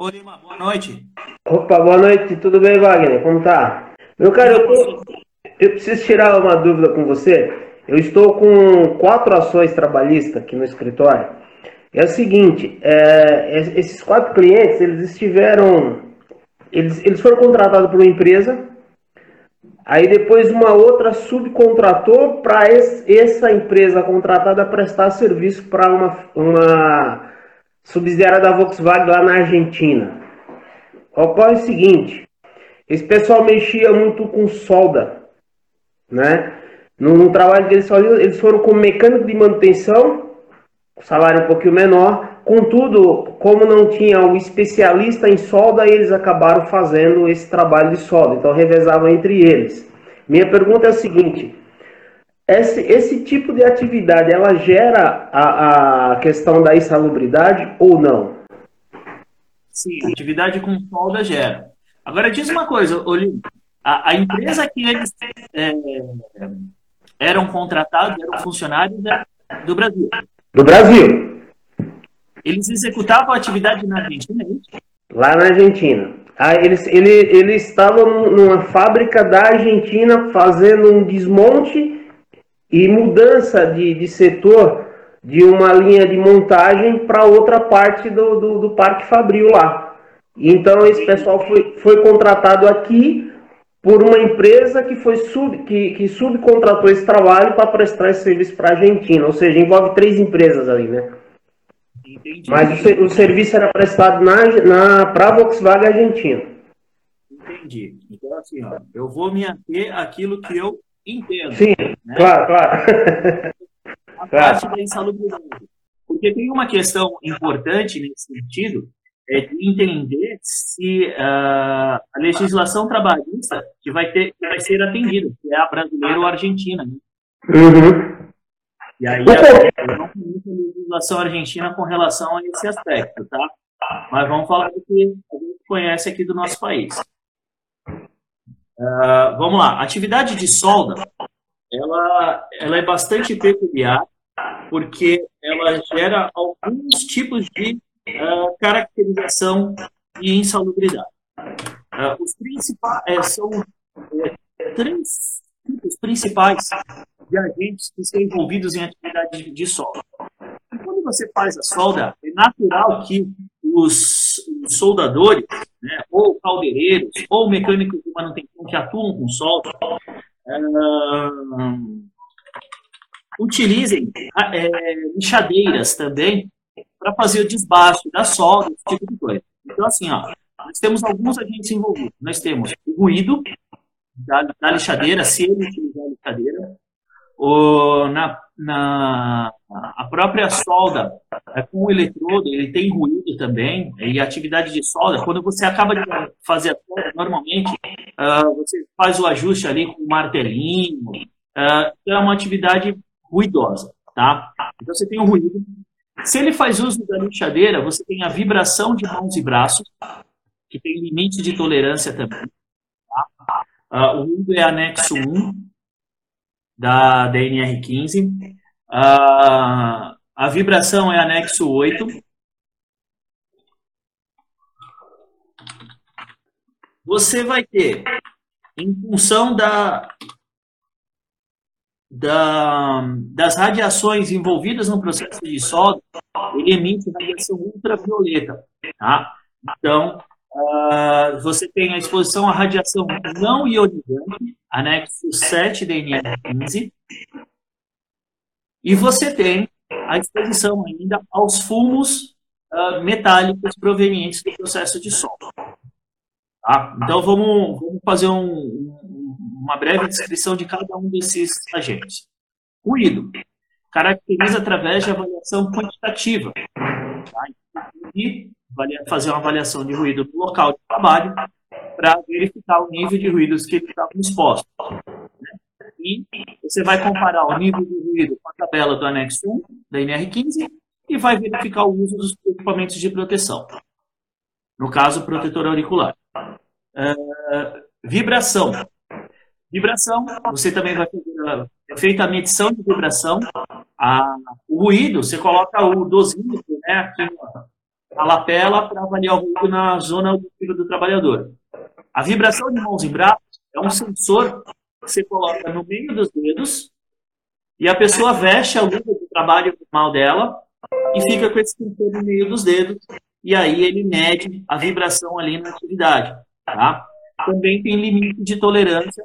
Ô Lima, boa noite. Opa, boa noite, tudo bem, Wagner? Como tá? Meu cara, eu, tô... eu preciso tirar uma dúvida com você. Eu estou com quatro ações trabalhistas aqui no escritório. É o seguinte, é, esses quatro clientes, eles estiveram, eles, eles foram contratados por uma empresa, aí depois uma outra subcontratou para essa empresa contratada prestar serviço para uma, uma subsidiária da Volkswagen lá na Argentina. Ocorre o seguinte, esse pessoal mexia muito com solda, né? No, no trabalho que eles faziam, eles foram como mecânico de manutenção, salário um pouquinho menor. Contudo, como não tinha o especialista em solda, eles acabaram fazendo esse trabalho de solda. Então, revezavam entre eles. Minha pergunta é a seguinte: esse, esse tipo de atividade, ela gera a, a questão da insalubridade ou não? Sim, atividade com solda gera. Agora, diz uma coisa, Olívio. A, a empresa que eles é, eram contratados, eram funcionários do Brasil. Do Brasil. Eles executavam a atividade na Argentina, é? Lá na Argentina. Ah, eles, ele, eles estavam numa fábrica da Argentina fazendo um desmonte e mudança de, de setor de uma linha de montagem para outra parte do, do, do, Parque Fabril lá. Então esse pessoal foi, foi contratado aqui por uma empresa que foi sub, que, que subcontratou esse trabalho para prestar esse serviço para a Argentina, ou seja, envolve três empresas ali, né? Entendi. Mas o, o, serviço era prestado na, na para a Volkswagen Argentina. Entendi. Então, assim, ó, eu vou me ater àquilo que eu entendo. Sim, né? claro, claro. A parte claro. da insalubridade. Porque tem uma questão importante nesse sentido, é de entender se uh, a legislação trabalhista que vai, ter, que vai ser atendida, que é a brasileira ou a argentina. Né? Uhum. E aí eu não conheço a legislação argentina com relação a esse aspecto, tá? Mas vamos falar do que a gente conhece aqui do nosso país. Uh, vamos lá. Atividade de solda, ela, ela é bastante peculiar, porque ela gera alguns tipos de uh, caracterização e insalubridade. Uh, os principais uh, são três tipos principais de agentes que estão envolvidos em atividade de solda. E quando você faz a solda, é natural que os soldadores, né, ou caldeireiros, ou mecânicos de manutenção que atuam com solda, utilizem é, lixadeiras também para fazer o desbaste da solda, esse tipo de coisa. Então, assim, ó, nós temos alguns agentes envolvidos. Nós temos o ruído da, da lixadeira, se ele utilizar a lixadeira, o, na, na, a própria solda é, com o eletrodo, ele tem ruído também, e a atividade de solda, quando você acaba de fazer a solda, normalmente uh, você faz o ajuste ali com o martelinho, uh, é uma atividade ruidosa, tá? Então você tem o ruído, se ele faz uso da lixadeira, você tem a vibração de mãos e braços, que tem limite de tolerância também. Tá? Uh, o mundo é anexo 1 da DNR15. Uh, a vibração é anexo 8. Você vai ter, em função da, da, das radiações envolvidas no processo de solda, ele emite radiação ultravioleta. Tá? Então, uh, você tem a exposição à radiação não ionizante, anexo 7 da NR15, e você tem a exposição ainda aos fumos uh, metálicos provenientes do processo de solda. Tá? Então, vamos, vamos fazer um uma breve descrição de cada um desses agentes. Ruído caracteriza através de avaliação quantitativa. Tá? E fazer uma avaliação de ruído no local de trabalho para verificar o nível de ruídos que ele estava exposto. E você vai comparar o nível de ruído com a tabela do anexo 1 da NR15 e vai verificar o uso dos equipamentos de proteção. No caso, protetor auricular. Uh, vibração Vibração, você também vai fazer é feita a medição de vibração. A, o ruído, você cota o dosímetro né, aqui a lapela para avaliar o ruído na zona auditiva do trabalhador. A vibração de mãos e braços é um sensor que você coloca no meio dos dedos e a pessoa veste a luva do trabalho normal dela e fica com esse sensor no meio dos dedos e aí ele mede a vibração ali na atividade. Tá? Também tem limite de tolerância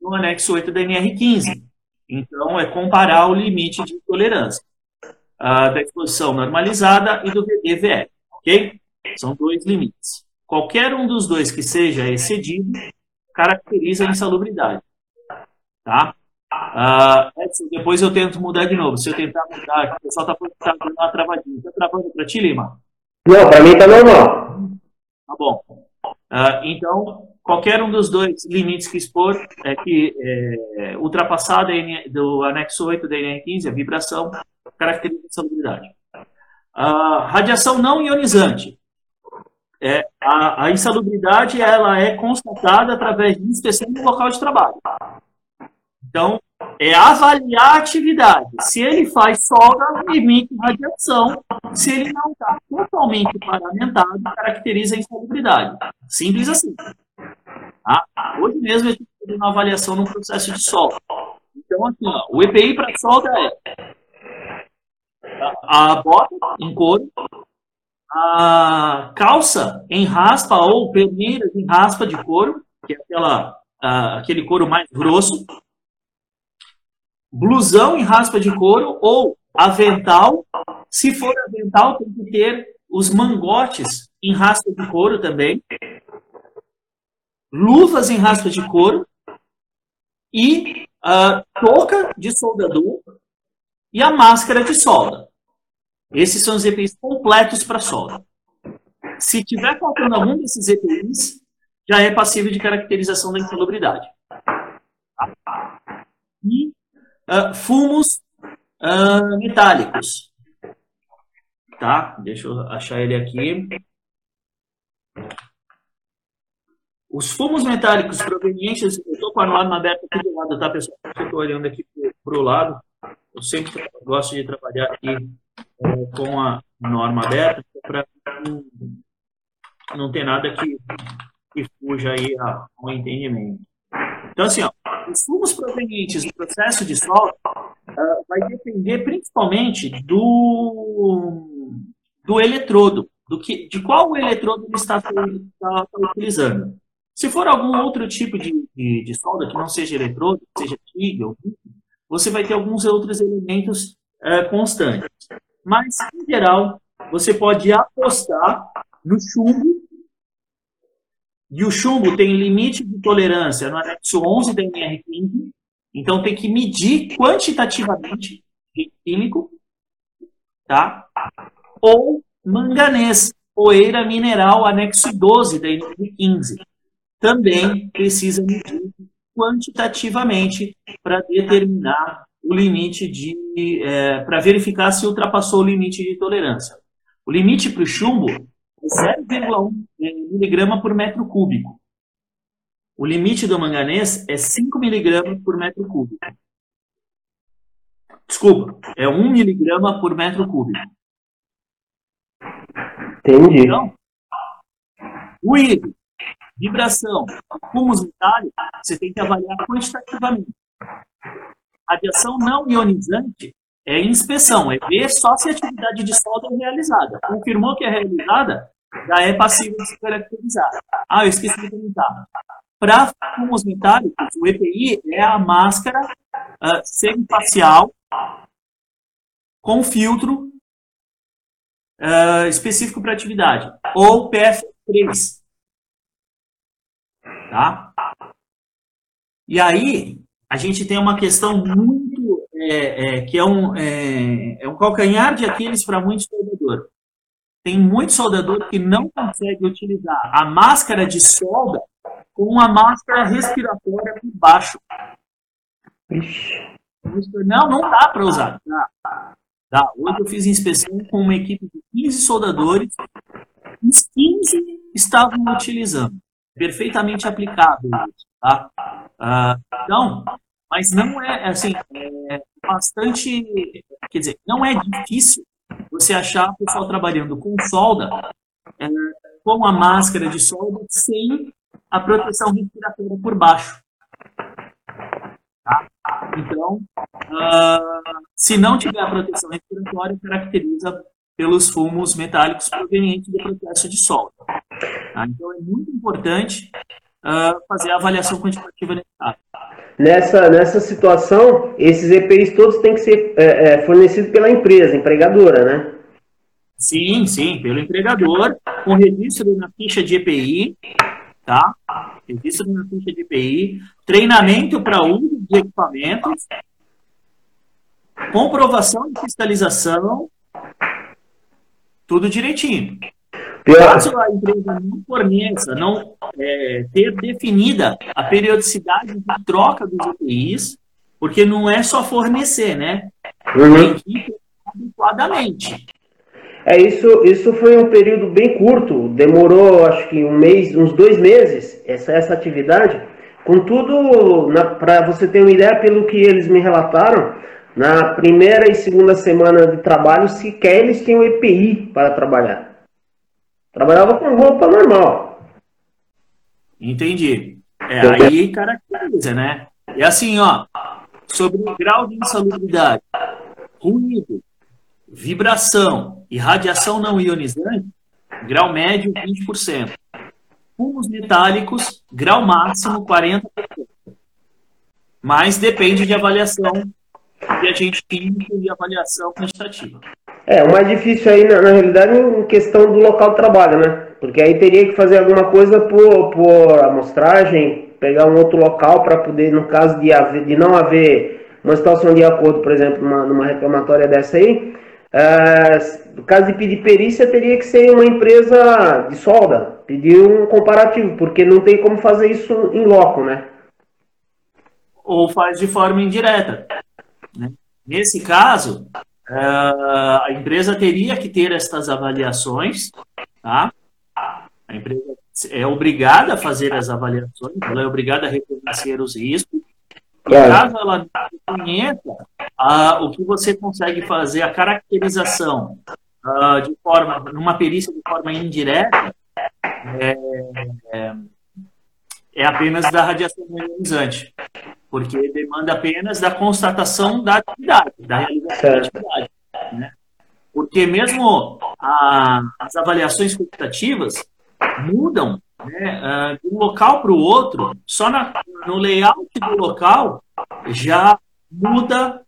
no anexo 8 da NR15. Então, é comparar o limite de tolerância uh, da exposição normalizada e do VDVE, ok? São dois limites. Qualquer um dos dois que seja excedido caracteriza a insalubridade, tá? Uh, depois eu tento mudar de novo. Se eu tentar mudar, o pessoal está está dando uma travadinha. Está travando para ti, Lima? Não, para mim está normal. Tá bom. Uh, então, qualquer um dos dois limites que expor é que é, ultrapassar do anexo 8 da NR15, a vibração, caracteriza a insalubridade. Uh, radiação não ionizante. É, a, a, insalubridade ela é constatada através de inspeção do local de trabalho. Então, é avaliar a atividade. Se ele faz solda, limite radiação. Se ele não está totalmente paramentado, caracteriza a insalubridade. Simples assim. Tá? Hoje mesmo eu estou fazendo uma avaliação no processo de solda. Então, assim, ó, o EPI para solda é a bota em couro, a calça em raspa ou perneiras em raspa de couro, que é aquela, aquele couro mais grosso, blusão em raspa de couro ou avental. Se for avental, tem que ter os mangotes em raspa de couro também, luvas em raspa de couro e uh, touca de soldador e a máscara de solda. Esses são os EPIs completos para solda. Se tiver faltando algum desses EPIs, já é passível de caracterização da insalubridade. E uh, fumos uh, metálicos. Tá? Deixa eu achar ele aqui. Os fumos metálicos provenientes, eu estou com a norma aberta aqui do lado, tá, pessoal? Eu estou olhando aqui para o lado. Eu sempre gosto de trabalhar aqui com a norma aberta para não, ter nada que, que fuja aí ao entendimento. Então, assim, ó, os fumos provenientes do processo de solda uh, vai depender principalmente do, do eletrodo, do que, de qual eletrodo ele está, está, utilizando. Se for algum outro tipo de, de, de, solda que não seja eletrodo, seja ou você vai ter alguns outros elementos uh, constantes. Mas, em geral, você pode apostar no chumbo e o chumbo tem limite de tolerância no anexo 11 da NR15, então tem que medir quantitativamente químico, tá? Ou manganês, poeira mineral, anexo 12 da NR15. Também precisa medir quantitativamente para determinar o limite de. É, para verificar se ultrapassou o limite de tolerância. O limite para o chumbo 0,1 miligrama por metro cúbico. O limite do manganês é 5 miligramas por metro cúbico. Desculpa, é 1 miligrama por metro cúbico. Entendi. Então, ruído, vibração, fumos metálicos, você tem que avaliar quantitativamente. Radiação não ionizante é inspeção, é ver só se a atividade de solda é realizada. Confirmou que é realizada, já é passivo de se caracterizar. Ah, eu esqueci de comentar. Para fumos metálicos, o EPI é a máscara uh, semifacial com filtro uh, específico para atividade, ou PF3. Tá? E aí, a gente tem uma questão muito é, é, que é um, é, é um calcanhar de Aquiles para muitos soldadores. Tem muito soldador que não consegue utilizar a máscara de solda com uma máscara respiratória por baixo. Não, não dá para usar. Dá. Dá. Hoje eu fiz inspeção com uma equipe de 15 soldadores. Os 15 estavam utilizando. Perfeitamente aplicável. Tá? Ah, então, mas não é assim, é bastante, quer dizer, não é difícil você achar o pessoal trabalhando com solda, é, com a máscara de solda, sem a proteção respiratória por baixo. Tá? Então, uh, se não tiver a proteção respiratória, caracteriza pelos fumos metálicos provenientes do processo de solda. Tá? Então, é muito importante uh, fazer a avaliação quantitativa necessária. Nessa, nessa situação, esses EPIs todos têm que ser é, é, fornecidos pela empresa, empregadora, né? Sim, sim, pelo empregador, com registro na ficha de EPI, tá? Registro na ficha de EPI, treinamento para uso de equipamentos, comprovação de fiscalização, tudo direitinho. Caso a empresa não forneça, não é, ter definida a periodicidade de troca dos EPIs, porque não é só fornecer, né? Uhum. Tem que adequadamente. É, isso, isso foi um período bem curto, demorou acho que um mês, uns dois meses, essa, essa atividade. Contudo, para você ter uma ideia, pelo que eles me relataram, na primeira e segunda semana de trabalho, sequer eles tinham EPI para trabalhar. Trabalhava com roupa normal. Entendi. É, aí caracteriza, né? E assim, ó, sobre o grau de insalubridade, ruído, vibração e radiação não ionizante, grau médio 20%. Fumos metálicos, grau máximo 40%. Mas depende de avaliação de agente químico e avaliação quantitativa. É, o mais difícil aí, na, na realidade, é em questão do local de trabalho, né? Porque aí teria que fazer alguma coisa por, por amostragem, pegar um outro local para poder, no caso de, haver, de não haver uma situação de acordo, por exemplo, numa, numa reclamatória dessa aí, é, no caso de pedir perícia, teria que ser uma empresa de solda, pedir um comparativo, porque não tem como fazer isso em loco, né? Ou faz de forma indireta. Né? Nesse caso, Uh, a empresa teria que ter estas avaliações, tá? A empresa é obrigada a fazer as avaliações, ela é obrigada a reconhecer os riscos. E caso ela não reconheça, uh, o que você consegue fazer, a caracterização uh, de forma, numa perícia de forma indireta, é, é, é apenas da radiação ionizante porque demanda apenas da constatação da atividade, da realização da atividade. Né? Porque mesmo a, as avaliações quantitativas mudam né, uh, de um local para o outro, só na, no layout do local já muda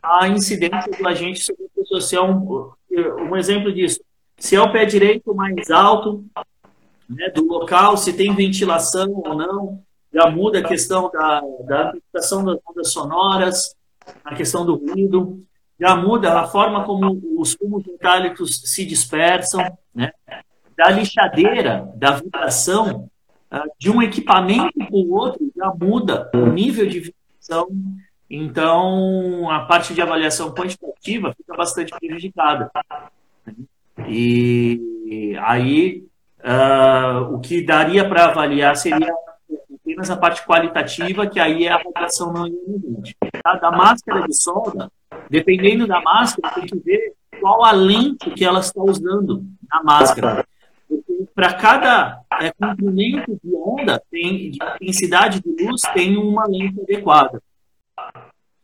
a incidência do agente sobre a pessoa. Se é um, um exemplo disso, se é o pé direito mais alto né, do local, se tem ventilação ou não, já muda a questão da, da amplificação das ondas sonoras, a questão do ruído, já muda a forma como os fumos metálicos se dispersam, né? da lixadeira, da vibração, ah, de um equipamento para o outro, já muda o nível de vibração. Então, a parte de avaliação quantitativa fica bastante prejudicada. E aí, uh, o que daria para avaliar seria apenas a parte qualitativa, que aí é a avaliação não ionizante. Tá? Da máscara de solda, dependendo da máscara, tem que ver qual a lente que ela está usando na máscara. Para cada é, comprimento de onda, tem, de intensidade de luz, tem uma lente adequada.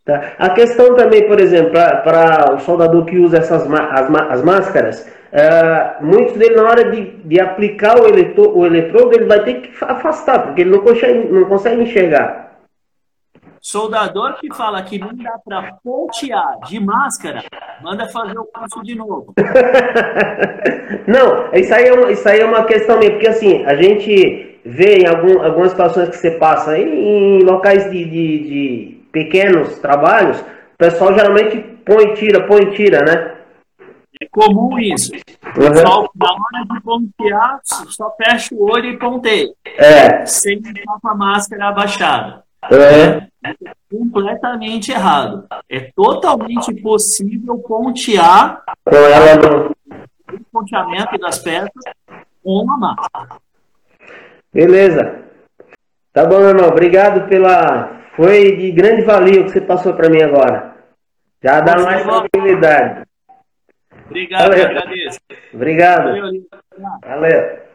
Tá. A questão também, por exemplo, para o soldador que usa essas as, as máscaras, Uh, muitos dele, na hora de, de aplicar o, eletro, o eletrodo, ele vai ter que afastar, porque ele não consegue, não consegue enxergar. Soldador que fala que não dá para pontear de máscara, manda fazer o curso de novo. não, isso aí, é uma, isso aí é uma questão minha, porque assim, a gente vê em algum, algumas situações que você passa aí, em locais de, de, de pequenos trabalhos, o pessoal geralmente põe tira, põe tira, né? Comum isso. Uhum. Só, na hora de pontear, só fecha o olho e ponteia. É. Sem estar com a máscara abaixada. É. é completamente errado. É totalmente possível pontear com ela o ponteamento das peças com uma máscara. Beleza. Tá bom, meu irmão. Obrigado pela. Foi de grande valia o que você passou para mim agora. Já dá mais tranquilidade. Obrigado, Valeu. agradeço. Obrigado. Valeu. Valeu.